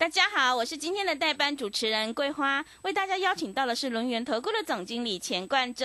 大家好，我是今天的代班主持人桂花，为大家邀请到的是轮圆投顾的总经理钱冠洲，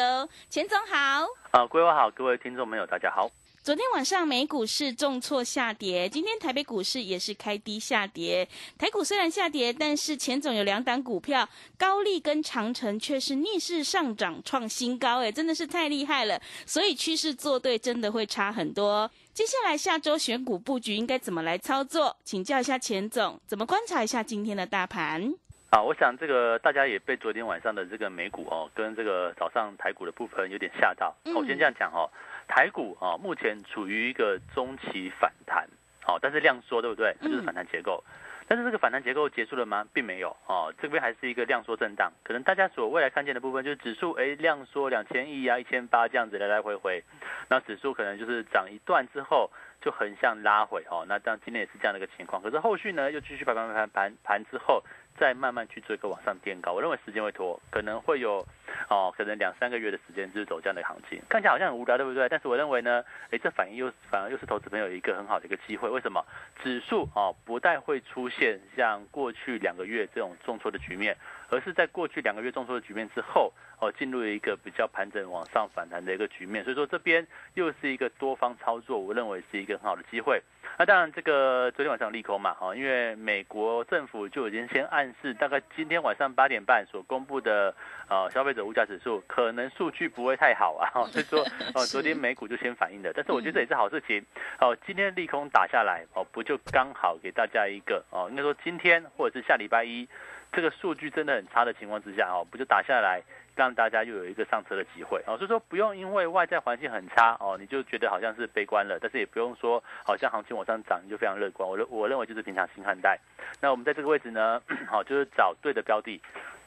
钱总好。啊，桂花好，各位听众朋友大家好。昨天晚上美股是重挫下跌，今天台北股市也是开低下跌。台股虽然下跌，但是钱总有两档股票，高利跟长城却是逆势上涨创新高，哎，真的是太厉害了。所以趋势做对真的会差很多。接下来下周选股布局应该怎么来操作？请教一下钱总，怎么观察一下今天的大盘？啊，我想这个大家也被昨天晚上的这个美股哦，跟这个早上台股的部分有点吓到。我先这样讲哦。台股啊，目前处于一个中期反弹，好，但是量缩，对不对？这就是反弹结构。但是这个反弹结构结束了吗？并没有哦，这边还是一个量缩震荡。可能大家所未来看见的部分，就是指数哎量缩两千亿啊，一千八这样子来来回回，那指数可能就是涨一段之后就横向拉回哦。那当今天也是这样的一个情况。可是后续呢，又继续盘盘盘盘盘之后。再慢慢去做一个往上垫高，我认为时间会拖，可能会有哦，可能两三个月的时间就是走这样的行情，看起来好像很无聊，对不对？但是我认为呢，哎，这反应又反而又是投资朋友一个很好的一个机会。为什么？指数哦不但会出现像过去两个月这种重挫的局面，而是在过去两个月重挫的局面之后哦，进入了一个比较盘整往上反弹的一个局面。所以说这边又是一个多方操作，我认为是一个很好的机会。那当然，这个昨天晚上利空嘛，哈，因为美国政府就已经先暗示，大概今天晚上八点半所公布的呃消费者物价指数，可能数据不会太好啊，所以说哦，昨天美股就先反应的，但是我觉得这也是好事情，哦，今天利空打下来，哦，不就刚好给大家一个哦，应该说今天或者是下礼拜一，这个数据真的很差的情况之下，哦，不就打下来。让大家又有一个上车的机会哦，所以说不用因为外在环境很差哦，你就觉得好像是悲观了，但是也不用说好像行情往上涨你就非常乐观。我认我认为就是平常心看待。那我们在这个位置呢，好 就是找对的标的，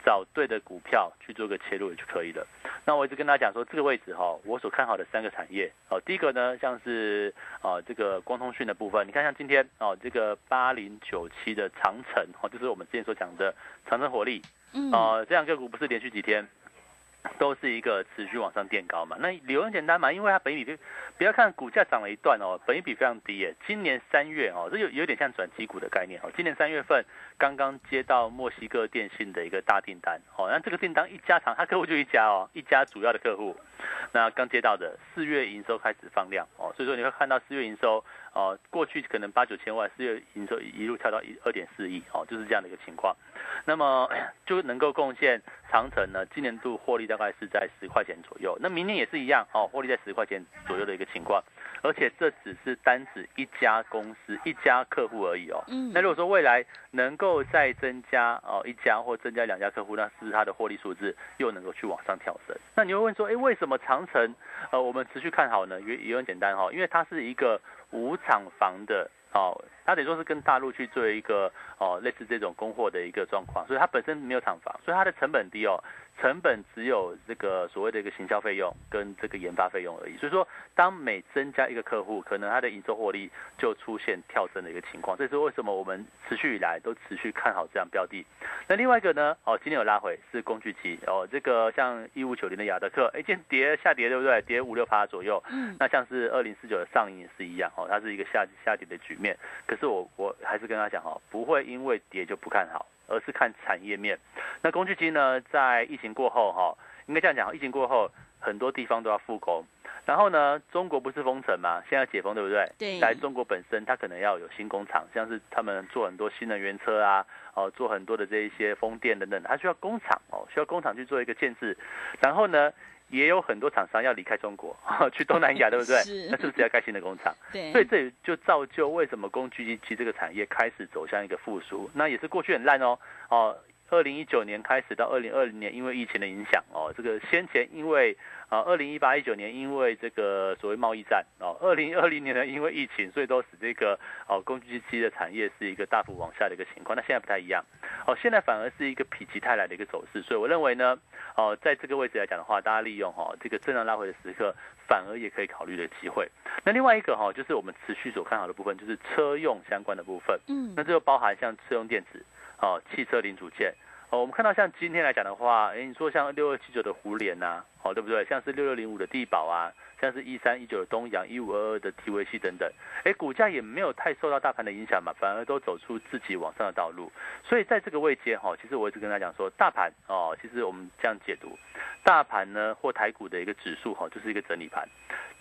找对的股票去做个切入也就可以了。那我一直跟大家讲说，这个位置哈，我所看好的三个产业哦，第一个呢像是啊这个光通讯的部分，你看像今天哦这个八零九七的长城哦，就是我们之前所讲的长城火力，嗯，啊这两个股不是连续几天。都是一个持续往上垫高嘛，那理由很简单嘛，因为它本比不要看股价涨了一段哦，本比非常低耶。今年三月哦，这有有点像转机股的概念哦。今年三月份刚刚接到墨西哥电信的一个大订单哦，那这个订单一家厂，他客户就一家哦，一家主要的客户，那刚接到的四月营收开始放量哦，所以说你会看到四月营收。哦，过去可能八九千万，四月营收一路跳到一二点四亿，哦，就是这样的一个情况。那么 就能够贡献长城呢，今年度获利大概是在十块钱左右。那明年也是一样，哦，获利在十块钱左右的一个情况。而且这只是单指一家公司、一家客户而已哦。嗯。那如果说未来能够再增加哦一家或增加两家客户，那是不是它的获利数字又能够去往上跳升？那你会问说，哎，为什么长城呃我们持续看好呢？也也很简单哈，因为它是一个无厂房的哦，它得说是跟大陆去做一个哦类似这种供货的一个状况，所以它本身没有厂房，所以它的成本低哦。成本只有这个所谓的一个行销费用跟这个研发费用而已，所以说当每增加一个客户，可能它的营收获利就出现跳升的一个情况，这是为什么我们持续以来都持续看好这样标的。那另外一个呢，哦，今天有拉回是工具机哦，这个像一五九零的亚德克，哎，今天跌下跌对不对？跌五六趴左右。嗯。那像是二零四九的上影也是一样哦，它是一个下下跌的局面。可是我我还是跟他讲哦，不会因为跌就不看好。而是看产业面，那工具机呢，在疫情过后哈，应该这样讲，疫情过后很多地方都要复工，然后呢，中国不是封城嘛，现在解封对不对？对。来中国本身，它可能要有新工厂，像是他们做很多新能源车啊，哦，做很多的这一些风电等等，它需要工厂哦，需要工厂去做一个建制，然后呢。也有很多厂商要离开中国，去东南亚，对不对？是。那是不是要盖新的工厂？对。所以这就造就为什么工具机这个产业开始走向一个复苏。那也是过去很烂哦，哦，二零一九年开始到二零二零年，因为疫情的影响哦，这个先前因为。啊，二零一八一九年因为这个所谓贸易战哦，二零二零年呢因为疫情，所以都使这个哦工具机的产业是一个大幅往下的一个情况。那现在不太一样，哦，现在反而是一个否极泰来的一个走势。所以我认为呢，哦，在这个位置来讲的话，大家利用哈这个震荡拉回的时刻，反而也可以考虑的机会。那另外一个哈，就是我们持续所看好的部分，就是车用相关的部分。嗯，那这就包含像车用电子，哦，汽车零组件。哦，我们看到像今天来讲的话，哎，你说像六二七九的胡联呐，哦，对不对？像是六六零五的地保啊，像是一三一九的东阳、一五二二的 T V C 等等，哎，股价也没有太受到大盘的影响嘛，反而都走出自己往上的道路。所以在这个位阶哈，其实我一直跟他讲说，大盘哦，其实我们这样解读，大盘呢或台股的一个指数哈，就是一个整理盘，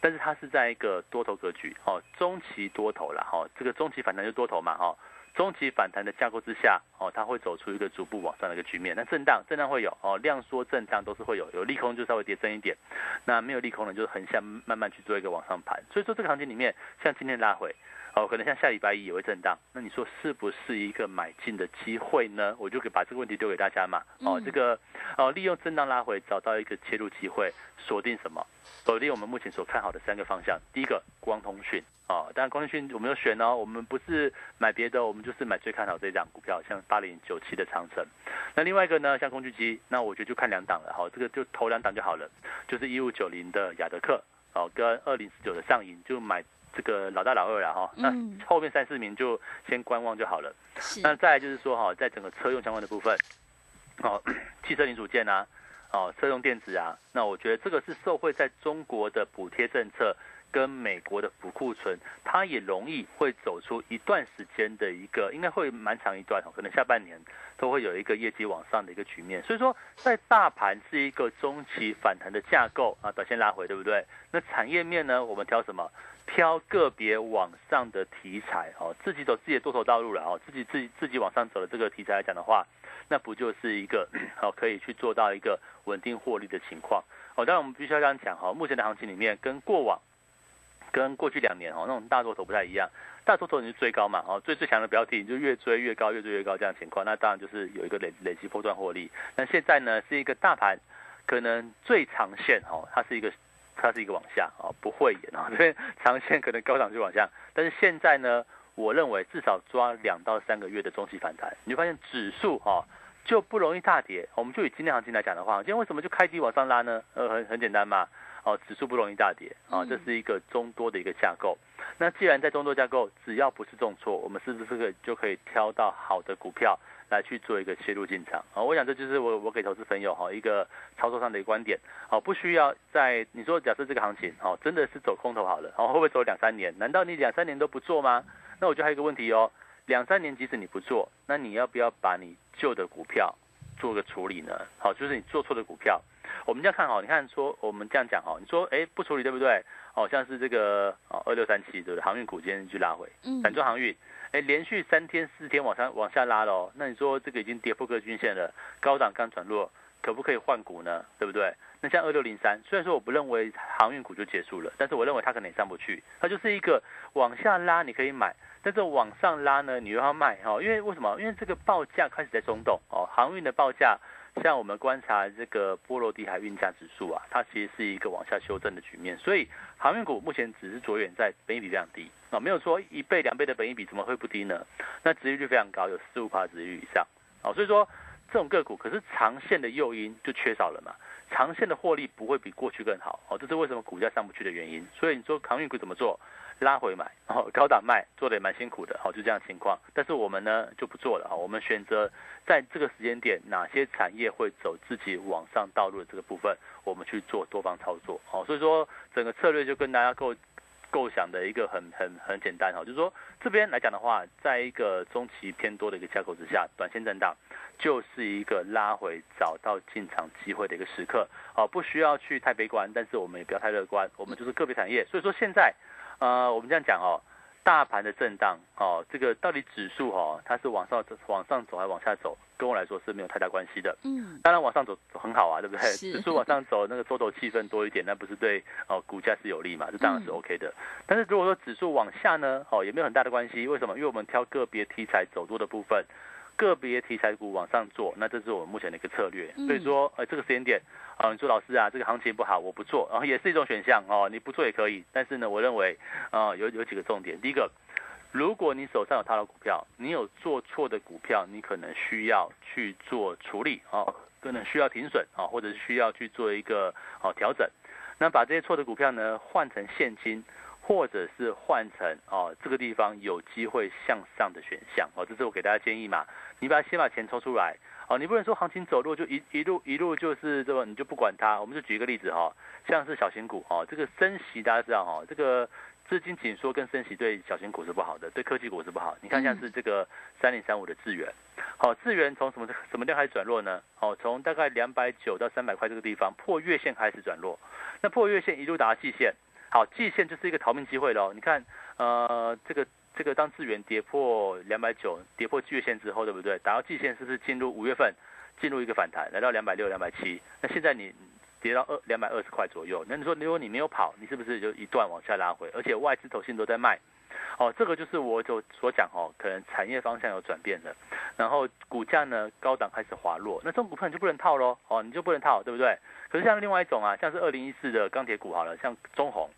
但是它是在一个多头格局哦，中期多头了哈，这个中期反弹就多头嘛哈。中期反弹的架构之下，哦，它会走出一个逐步往上的一个局面。那震荡，震荡会有哦，量缩震荡都是会有，有利空就稍微跌深一点，那没有利空呢，就是横向慢慢去做一个往上盘。所以说这个行情里面，像今天拉回。哦，可能像下礼拜一也会震荡，那你说是不是一个买进的机会呢？我就给把这个问题丢给大家嘛。哦，这个哦，利用震荡拉回找到一个切入机会，锁定什么？锁定我们目前所看好的三个方向。第一个，光通讯。哦，当然光通讯我们有选哦，我们不是买别的，我们就是买最看好这张股票，像八零九七的长城。那另外一个呢，像工具机，那我觉得就看两档了。好，这个就投两档就好了，就是一五九零的雅德克，哦，跟二零四九的上影，就买。这个老大老二了哈，那后面三四名就先观望就好了。那再来就是说哈，在整个车用相关的部分，哦，汽车零组件啊，哦，车用电子啊，那我觉得这个是受惠在中国的补贴政策跟美国的补库存，它也容易会走出一段时间的一个，应该会蛮长一段可能下半年都会有一个业绩往上的一个局面。所以说，在大盘是一个中期反弹的架构啊，短线拉回，对不对？那产业面呢，我们挑什么？挑个别往上的题材哦，自己走自己的多头道路了哦，自己自己自己往上走的这个题材来讲的话，那不就是一个好 可以去做到一个稳定获利的情况哦？当然我们必须要这样讲哈，目前的行情里面跟过往跟过去两年哦那种大多头不太一样，大多头你是追高嘛哦，最最强的标的你就越追越高，越追越高这样情况，那当然就是有一个累累积波段获利。那现在呢是一个大盘可能最长线哦，它是一个。它是一个往下啊，不会演啊，所以长线可能高涨就往下。但是现在呢，我认为至少抓两到三个月的中期反弹，你就发现指数哈就不容易大跌。我们就以今天行情来讲的话，今天为什么就开机往上拉呢？呃，很很简单嘛，哦，指数不容易大跌啊，这是一个中多的一个架构。那既然在中多架构，只要不是重挫，我们是不是可以就可以挑到好的股票？来去做一个切入进场啊，我想这就是我我给投资朋友哈一个操作上的一个观点，好不需要在你说假设这个行情哦真的是走空头好了，哦会不会走两三年？难道你两三年都不做吗？那我就还有一个问题哦，两三年即使你不做，那你要不要把你旧的股票做个处理呢？好，就是你做错的股票，我们这样看哦，你看说我们这样讲哦，你说哎不处理对不对？哦像是这个哦二六三七对不对？航运股今天去拉回，嗯，反中航运。哎，连续三天四天往上往下拉了哦，那你说这个已经跌破各均线了，高档刚转弱，可不可以换股呢？对不对？那像二六零三，虽然说我不认为航运股就结束了，但是我认为它可能也上不去，它就是一个往下拉你可以买，但是往上拉呢你又要卖哦，因为为什么？因为这个报价开始在松动哦，航运的报价。像我们观察这个波罗的海运价指数啊，它其实是一个往下修正的局面，所以航运股目前只是着眼在本益比非常低啊，没有说一倍两倍的本益比怎么会不低呢？那殖利率非常高，有四五趴值率以上啊，所以说这种个股可是长线的诱因就缺少了嘛，长线的获利不会比过去更好哦，这是为什么股价上不去的原因。所以你说航运股怎么做？拉回买，然后高档卖，做的也蛮辛苦的，好，就这样情况。但是我们呢就不做了，哈，我们选择在这个时间点，哪些产业会走自己往上道路的这个部分，我们去做多方操作，好，所以说整个策略就跟大家构构想的一个很很很简单，哈，就是说这边来讲的话，在一个中期偏多的一个架构之下，短线震荡就是一个拉回找到进场机会的一个时刻，好，不需要去太悲观，但是我们也不要太乐观，我们就是个别产业，所以说现在。呃，我们这样讲哦，大盘的震荡哦，这个到底指数哦，它是往上往上走还是往下走，跟我来说是没有太大关系的。嗯，当然往上走很好啊，对不对？指数往上走，那个多头气氛多一点，那不是对哦股价是有利嘛？这当然是 OK 的。但是如果说指数往下呢，哦，也没有很大的关系。为什么？因为我们挑个别题材走多的部分。个别题材股往上做，那这是我们目前的一个策略。所以说，呃，这个时间点，啊，你说老师啊，这个行情不好，我不做，然后也是一种选项哦，你不做也可以。但是呢，我认为，啊，有有几个重点。第一个，如果你手上有套牢股票，你有做错的股票，你可能需要去做处理哦，可能需要停损啊，或者是需要去做一个哦调整。那把这些错的股票呢，换成现金。或者是换成哦，这个地方有机会向上的选项哦，这是我给大家建议嘛。你把先把钱抽出来哦，你不能说行情走弱就一一路一路就是这么，你就不管它。我们就举一个例子哈，像是小型股哦，这个升息大家知道哈，这个资金紧缩跟升息对小型股是不好的，对科技股是不好。你看像是这个三零三五的智源，好，智源从什么什么地方开始转弱呢？哦，从大概两百九到三百块这个地方破月线开始转弱，那破月线一路打到季线，好，季线就是一个逃命机会喽。你看，呃，这个。这个当资源跌破两百九，跌破月线之后，对不对？打到季线是不是进入五月份，进入一个反弹，来到两百六、两百七？那现在你跌到二两百二十块左右，那你说如果你没有跑，你是不是就一段往下拉回？而且外资投信都在卖，哦，这个就是我就所讲哦，可能产业方向有转变了，然后股价呢高档开始滑落，那这种股票你就不能套喽，哦，你就不能套，对不对？可是像另外一种啊，像是二零一四的钢铁股好了，像中红，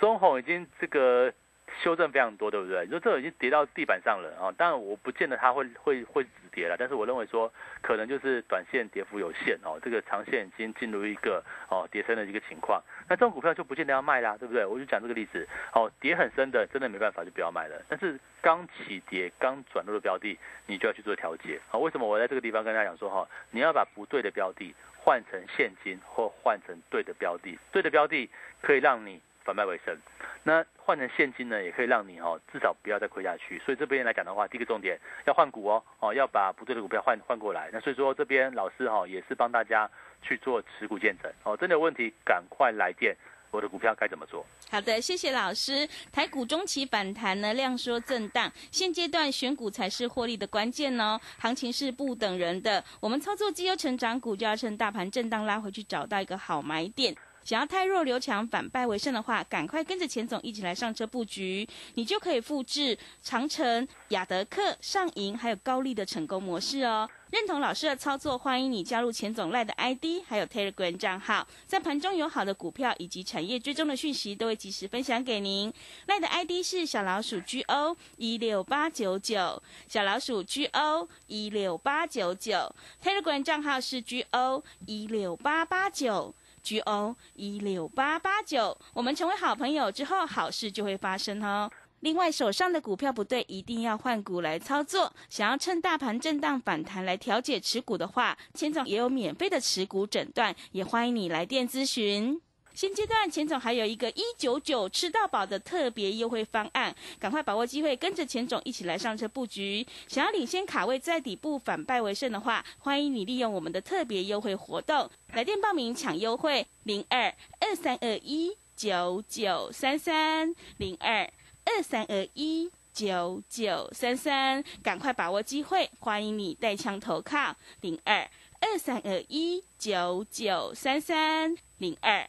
中红已经这个。修正非常多，对不对？你说这已经跌到地板上了啊！当然我不见得它会会会止跌了，但是我认为说可能就是短线跌幅有限哦，这个长线已经进入一个哦跌升的一个情况。那这种股票就不见得要卖啦，对不对？我就讲这个例子哦，跌很深的真的没办法就不要卖了。但是刚起跌、刚转入的标的，你就要去做调节啊。为什么我在这个地方跟大家讲说哈，你要把不对的标的换成现金或换成对的标的，对的标的可以让你。反败为胜，那换成现金呢，也可以让你哦，至少不要再亏下去。所以这边来讲的话，第一个重点要换股哦，哦，要把不对的股票换换过来。那所以说这边老师哈也是帮大家去做持股见证哦，真的有问题赶快来电，我的股票该怎么做？好的，谢谢老师。台股中期反弹呢，量缩震荡，现阶段选股才是获利的关键哦。行情是不等人的，我们操作绩优成长股就要趁大盘震荡拉回去，找到一个好买点。想要太弱留强，反败为胜的话，赶快跟着钱总一起来上车布局，你就可以复制长城、亚德克、上银还有高丽的成功模式哦。认同老师的操作，欢迎你加入钱总赖的 ID，还有 Telegram 账号，在盘中有好的股票以及产业追踪的讯息，都会及时分享给您。赖的 ID 是小老鼠 GO 一六八九九，小老鼠 GO 一六八九九，Telegram 账号是 GO 一六八八九。G O 一六八八九，我们成为好朋友之后，好事就会发生哦。另外，手上的股票不对，一定要换股来操作。想要趁大盘震荡反弹来调节持股的话，千总也有免费的持股诊断，也欢迎你来电咨询。现阶段，钱总还有一个一九九吃到饱的特别优惠方案，赶快把握机会，跟着钱总一起来上车布局。想要领先卡位在底部反败为胜的话，欢迎你利用我们的特别优惠活动，来电报名抢优惠零二二三二一九九三三零二二三二一九九三三，赶快把握机会，欢迎你带枪投靠零二二三二一九九三三零二。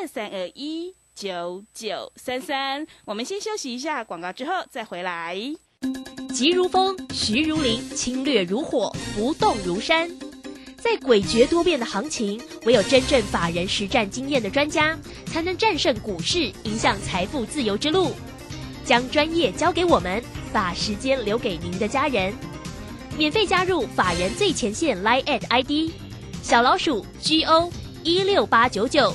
二三二一九九三三，我们先休息一下广告，之后再回来。急如风，徐如林，侵略如火，不动如山。在诡谲多变的行情，唯有真正法人实战经验的专家，才能战胜股市，迎向财富自由之路。将专业交给我们，把时间留给您的家人。免费加入法人最前线 Line at ID 小老鼠 G O 一六八九九。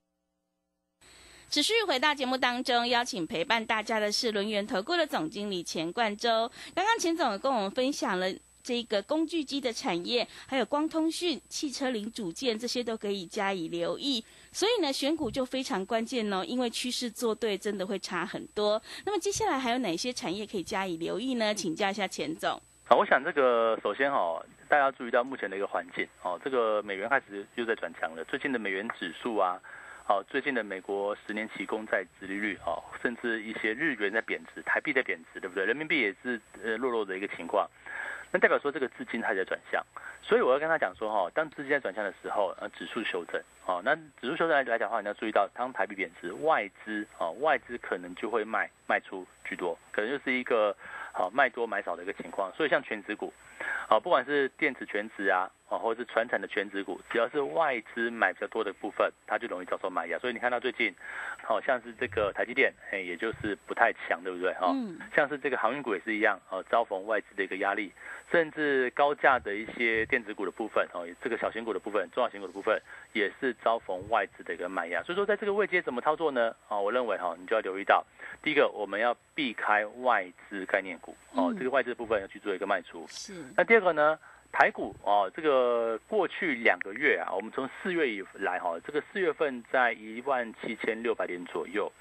持续回到节目当中，邀请陪伴大家的是轮源投顾的总经理钱冠洲。刚刚钱总跟我们分享了这个工具机的产业，还有光通讯、汽车零组件这些都可以加以留意。所以呢，选股就非常关键哦，因为趋势做对，真的会差很多。那么接下来还有哪些产业可以加以留意呢？请教一下钱总。好，我想这个首先哈，大家注意到目前的一个环境哦，这个美元开始又在转强了，最近的美元指数啊。哦，最近的美国十年期公债殖利率哦，甚至一些日元在贬值，台币在贬值，对不对？人民币也是呃弱弱的一个情况，那代表说这个资金还在转向，所以我要跟他讲说哈，当资金在转向的时候，呃，指数修正，哦，那指数修正来来讲的话，你要注意到，当台币贬值，外资哦，外资可能就会卖卖出居多，可能就是一个好卖多买少的一个情况，所以像全指股。好，不管是电子全值啊，啊，或者是传产的全值股，只要是外资买比较多的部分，它就容易遭受卖压。所以你看到最近，好像是这个台积电，哎，也就是不太强，对不对？哈，像是这个航运股也是一样，哦，遭逢外资的一个压力，甚至高价的一些电子股的部分，哦，这个小型股的部分、中小型股的部分，也是遭逢外资的一个卖压。所以说，在这个位阶怎么操作呢？啊，我认为哈，你就要留意到，第一个我们要避开外资概念股，哦，这个外资部分要去做一个卖出。是。那第二个呢？台股哦，这个过去两个月啊，我们从四月以来哈，这个四月份在一万七千六百点左右，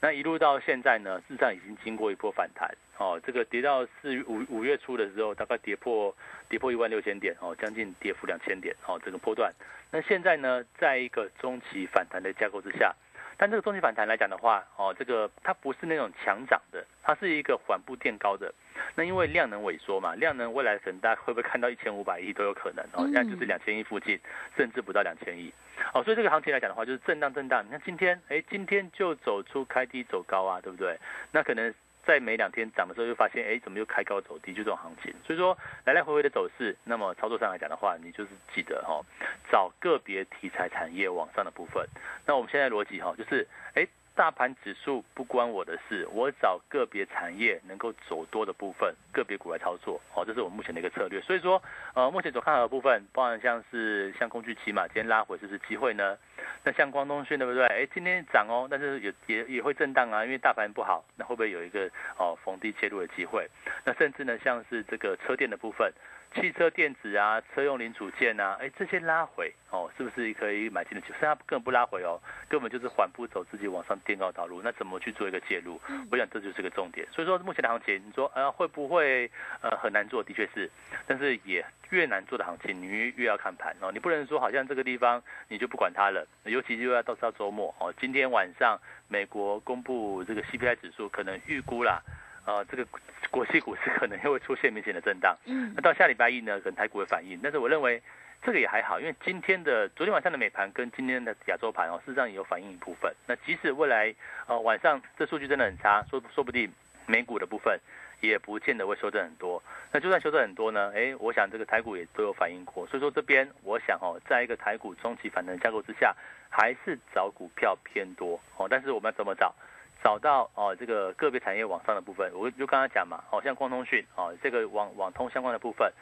那一路到现在呢，事实上已经经过一波反弹哦，这个跌到四五五月初的时候，大概跌破跌破一万六千点哦，将近跌幅两千点哦，这个波段。那现在呢，在一个中期反弹的架构之下。但这个中期反弹来讲的话，哦，这个它不是那种强涨的，它是一个缓步垫高的。那因为量能萎缩嘛，量能未来可能大家会不会看到一千五百亿都有可能哦，现在就是两千亿附近，甚至不到两千亿。哦，所以这个行情来讲的话，就是震荡震荡。你看今天，哎，今天就走出开低走高啊，对不对？那可能。在每两天涨的时候，就发现哎，怎么又开高走低，就这种行情。所以说来来回回的走势，那么操作上来讲的话，你就是记得哈，找个别题材产业往上的部分。那我们现在逻辑哈，就是哎。大盘指数不关我的事，我找个别产业能够走多的部分，个别股来操作，哦，这是我目前的一个策略。所以说，呃，目前所看好的部分，包含像是像工具期嘛，今天拉回是不是机会呢？那像光通讯对不对？哎，今天涨哦，但是也也也会震荡啊，因为大盘不好，那会不会有一个哦逢低切入的机会？那甚至呢，像是这个车电的部分。汽车电子啊，车用零组件啊，哎，这些拉回哦，是不是可以买进的？其实它根本不拉回哦，根本就是缓步走，自己往上垫高道路。那怎么去做一个介入？我想这就是个重点。所以说目前的行情，你说呃会不会呃很难做？的确是，但是也越难做的行情，你越越要看盘哦。你不能说好像这个地方你就不管它了，尤其又要到到周末哦。今天晚上美国公布这个 CPI 指数，可能预估啦。呃，这个国际股市可能又会出现明显的震荡。嗯，那到下礼拜一呢，可能台股会反应。但是我认为这个也还好，因为今天的昨天晚上的美盘跟今天的亚洲盘哦，事实上也有反映一部分。那即使未来呃晚上这数据真的很差，说说不定美股的部分也不见得会修正很多。那就算修正很多呢，哎，我想这个台股也都有反应过。所以说这边我想哦，在一个台股中期反弹架构之下，还是找股票偏多哦。但是我们要怎么找？找到哦，这个个别产业往上的部分，我就刚刚讲嘛，哦，像光通讯哦，这个网网通相关的部分，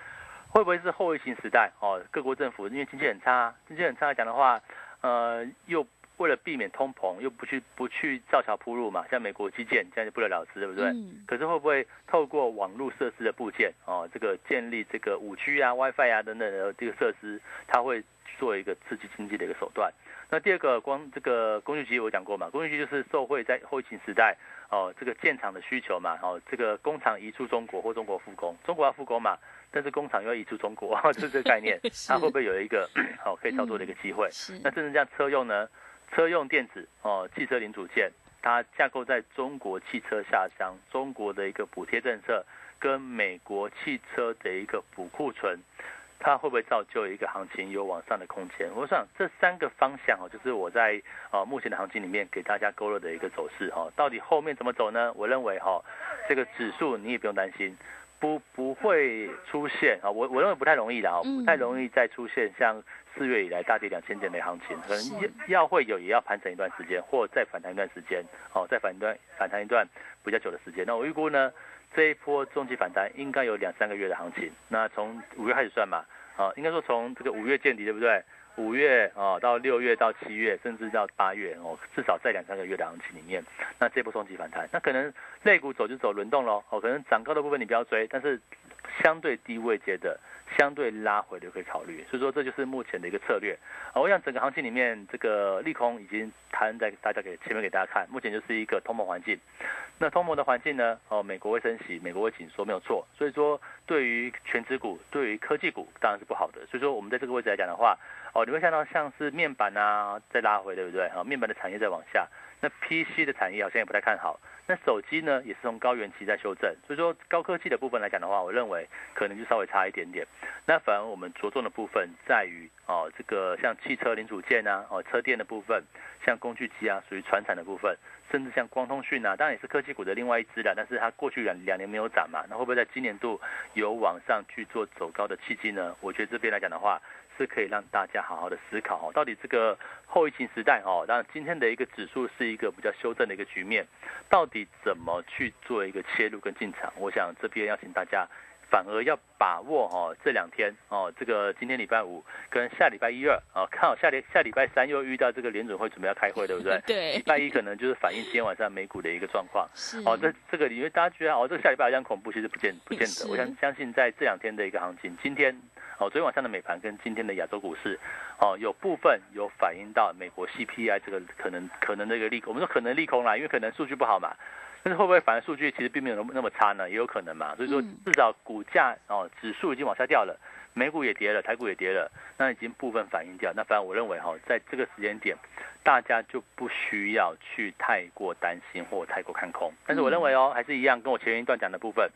会不会是后疫情时代哦？各国政府因为经济很差，经济很差来讲的话，呃，又为了避免通膨，又不去不去造桥铺路嘛，像美国基建这样就不了了之，对不对？嗯。可是会不会透过网络设施的部件哦，这个建立这个五 G 啊、WiFi 啊等等的这个设施，它会做一个刺激经济的一个手段？那第二个光这个工具机我讲过嘛，工具机就是受惠在后疫情时代哦，这个建厂的需求嘛，哦，这个工厂移出中国或中国复工，中国要复工嘛，但是工厂又要移出中国，是这个概念，它会不会有一个好可以操作的一个机会？那甚至这样车用呢，车用电子哦，汽车零组件，它架构在中国汽车下乡，中国的一个补贴政策跟美国汽车的一个补库存。它会不会造就一个行情有往上的空间？我想这三个方向哦，就是我在啊目前的行情里面给大家勾勒的一个走势哈。到底后面怎么走呢？我认为哈，这个指数你也不用担心，不不会出现啊。我我认为不太容易的啊，不太容易再出现像四月以来大跌两千点的行情，可能要会有，也要盘整一段时间，或再反弹一段时间，哦，再反一段反弹一段比较久的时间。那我预估呢？这一波中期反弹应该有两三个月的行情，那从五月开始算嘛，啊，应该说从这个五月见底，对不对？五月啊到六月到七月，甚至到八月哦，至少在两三个月的行情里面，那这波冲击反弹，那可能肋股走就走轮动喽，哦，可能涨高的部分你不要追，但是相对低位阶的。相对拉回的可以考虑，所以说这就是目前的一个策略。啊，我想整个行情里面，这个利空已经摊在大家给前面给大家看，目前就是一个通膨环境。那通膨的环境呢？哦，美国会升息，美国会紧缩，没有错。所以说，对于全指股，对于科技股，当然是不好的。所以说，我们在这个位置来讲的话，哦，你会看到像是面板啊在拉回，对不对？啊，面板的产业在往下，那 PC 的产业好像也不太看好。那手机呢，也是从高原期在修正，所以说高科技的部分来讲的话，我认为可能就稍微差一点点。那反而我们着重的部分在于哦，这个像汽车零组件啊，哦车电的部分，像工具机啊，属于传产的部分，甚至像光通讯啊，当然也是科技股的另外一支了，但是它过去两两年没有涨嘛，那会不会在今年度有往上去做走高的契机呢？我觉得这边来讲的话。是可以让大家好好的思考哦，到底这个后疫情时代哦，当然今天的一个指数是一个比较修正的一个局面，到底怎么去做一个切入跟进场？我想这边要请大家反而要把握哦这两天哦，这个今天礼拜五跟下礼拜一二哦，看好下礼下礼拜三又遇到这个联准会准备要开会，对不对？对。礼拜一可能就是反映今天晚上美股的一个状况。是。哦，这这个因为大家觉得哦，这个下礼拜好像恐怖，其实不见不见得。我相相信在这两天的一个行情，今天。哦，昨天晚上的美盘跟今天的亚洲股市，哦，有部分有反映到美国 CPI 这个可能可能的一个利空。我们说可能利空啦，因为可能数据不好嘛。但是会不会反而数据其实并没有那么那么差呢？也有可能嘛。所以说至少股价哦指数已经往下掉了，美股也跌了，台股也跌了，那已经部分反映掉。那反正我认为哈，在这个时间点，大家就不需要去太过担心或太过看空。但是我认为哦，还是一样，跟我前一段讲的部分，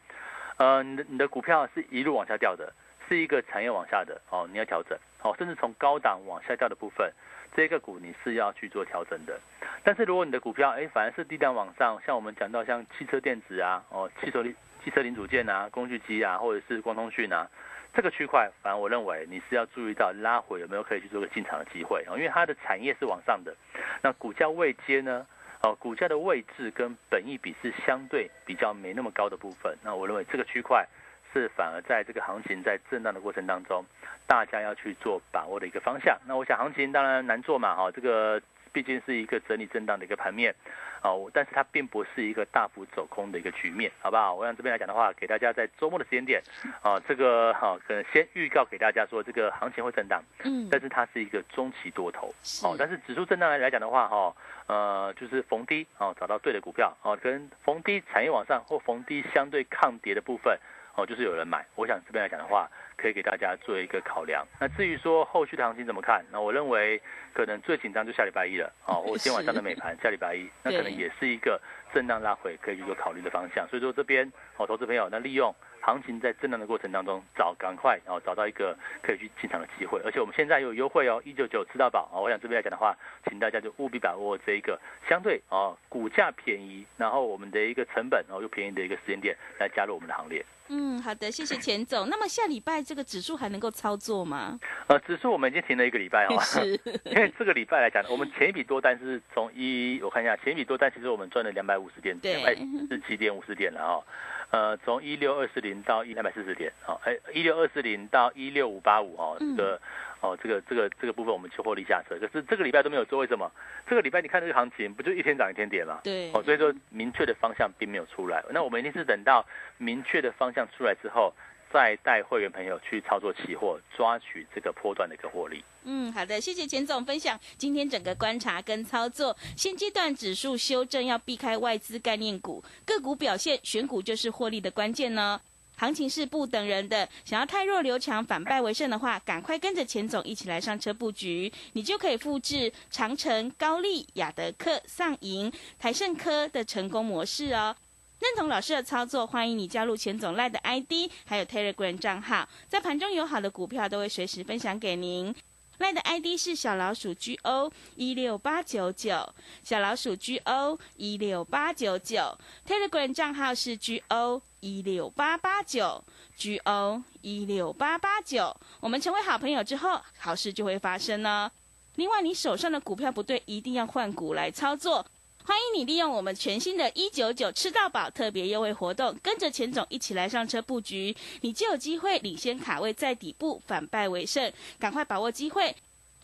呃，你的你的股票是一路往下掉的。是一个产业往下的哦，你要调整哦，甚至从高档往下掉的部分，这个股你是要去做调整的。但是如果你的股票哎反而是低档往上，像我们讲到像汽车电子啊，哦，汽车零汽车零组件啊，工具机啊，或者是光通讯啊，这个区块，反而我认为你是要注意到拉回有没有可以去做个进场的机会哦，因为它的产业是往上的，那股价位阶呢，哦，股价的位置跟本益比是相对比较没那么高的部分，那我认为这个区块。是反而在这个行情在震荡的过程当中，大家要去做把握的一个方向。那我想行情当然难做嘛，哈，这个毕竟是一个整理震荡的一个盘面，哦，但是它并不是一个大幅走空的一个局面，好不好？我想这边来讲的话，给大家在周末的时间点，啊，这个哈，可能先预告给大家说，这个行情会震荡，嗯，但是它是一个中期多头，哦，但是指数震荡来来讲的话，哈，呃，就是逢低哦，找到对的股票，哦，跟逢低产业往上或逢低相对抗跌的部分。哦，就是有人买，我想这边来讲的话，可以给大家做一个考量。那至于说后续的行情怎么看，那我认为可能最紧张就下礼拜一了。哦，我今天晚上的美盘，下礼拜一，那可能也是一个震荡拉回可以去做考虑的方向。所以说这边，哦，投资朋友，那利用行情在震荡的过程当中找赶快，哦找到一个可以去进场的机会。而且我们现在有优惠哦，一九九吃到饱。哦，我想这边来讲的话，请大家就务必把握这一个相对哦股价便宜，然后我们的一个成本哦又便宜的一个时间点来加入我们的行列。嗯，好的，谢谢钱总。那么下礼拜这个指数还能够操作吗？呃，指数我们已经停了一个礼拜哦，是，因为这个礼拜来讲，我们前一笔多单是从一，我看一下，前一笔多单其实我们赚了两百五十点，两百四七点五十点了哦。呃，从一六二四零到一两百四十点，好，哎，一六二四零到一六五八五哦，这个。哦，这个这个这个部分我们就获利下车，可是这个礼拜都没有做，为什么？这个礼拜你看这个行情，不就一天涨一天跌吗？对。哦，所以说明确的方向并没有出来，那我们一定是等到明确的方向出来之后，再带会员朋友去操作期货，抓取这个波段的一个获利。嗯，好的，谢谢钱总分享今天整个观察跟操作。现阶段指数修正要避开外资概念股，个股表现选股就是获利的关键呢。行情是不等人的，想要太弱留强，反败为胜的话，赶快跟着钱总一起来上车布局，你就可以复制长城、高丽、雅德克、上银、台盛科的成功模式哦。认同老师的操作，欢迎你加入钱总赖的 ID，还有 Telegram 账号，在盘中有好的股票都会随时分享给您。赖的 ID 是小老鼠 GO 一六八九九，小老鼠 GO 一六八九九，Telegram 账号是 GO 一六八八九，GO 一六八八九。我们成为好朋友之后，好事就会发生呢。另外，你手上的股票不对，一定要换股来操作。欢迎你利用我们全新的“一九九吃到饱”特别优惠活动，跟着钱总一起来上车布局，你就有机会领先卡位在底部，反败为胜。赶快把握机会！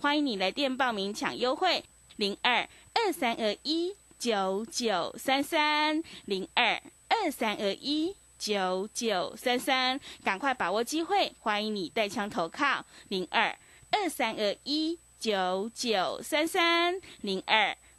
欢迎你来电报名抢优惠，零二二三二一九九三三零二二三二一。九九三三，赶快把握机会，欢迎你带枪投靠零二二三二一九九三三零二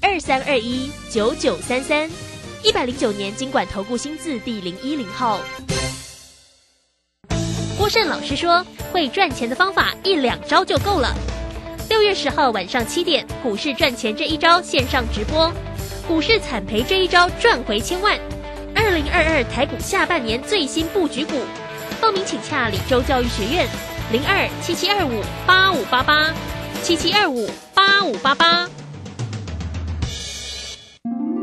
二三二一九九三三，一百零九年经管投顾新字第零一零号。郭胜老师说，会赚钱的方法一两招就够了。六月十号晚上七点，股市赚钱这一招线上直播，股市惨赔这一招赚回千万。二零二二台股下半年最新布局股，报名请洽李州教育学院零二七七二五八五八八七七二五八五八八。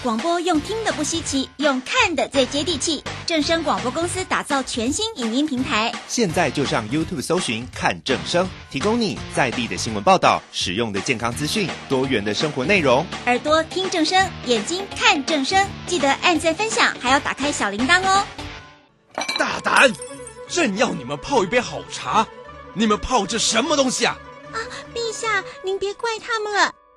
广播用听的不稀奇，用看的最接地气。正声广播公司打造全新影音平台，现在就上 YouTube 搜寻“看正声”，提供你在地的新闻报道、实用的健康资讯、多元的生活内容。耳朵听正声，眼睛看正声，记得按赞分享，还要打开小铃铛哦。大胆！朕要你们泡一杯好茶，你们泡这什么东西啊？啊，陛下，您别怪他们了。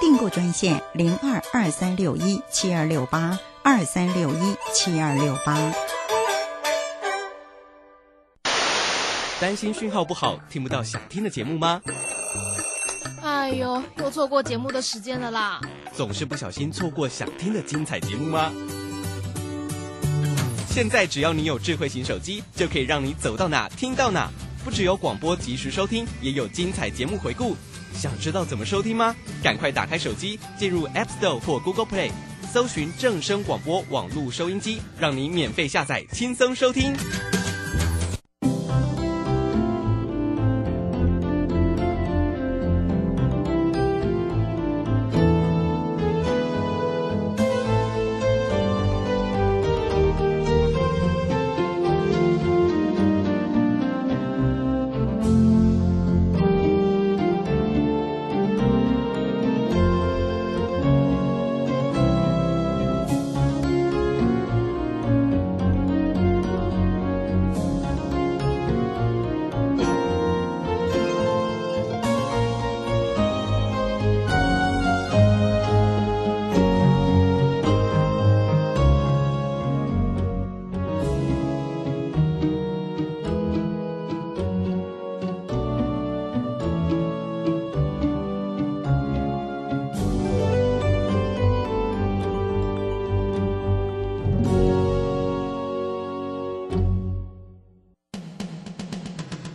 订购专线零二二三六一七二六八二三六一七二六八。担心讯号不好，听不到想听的节目吗？哎呦，又错过节目的时间了啦！总是不小心错过想听的精彩节目吗？现在只要你有智慧型手机，就可以让你走到哪听到哪。不只有广播及时收听，也有精彩节目回顾。想知道怎么收听吗？赶快打开手机，进入 App Store 或 Google Play，搜寻正声广播网络收音机，让你免费下载，轻松收听。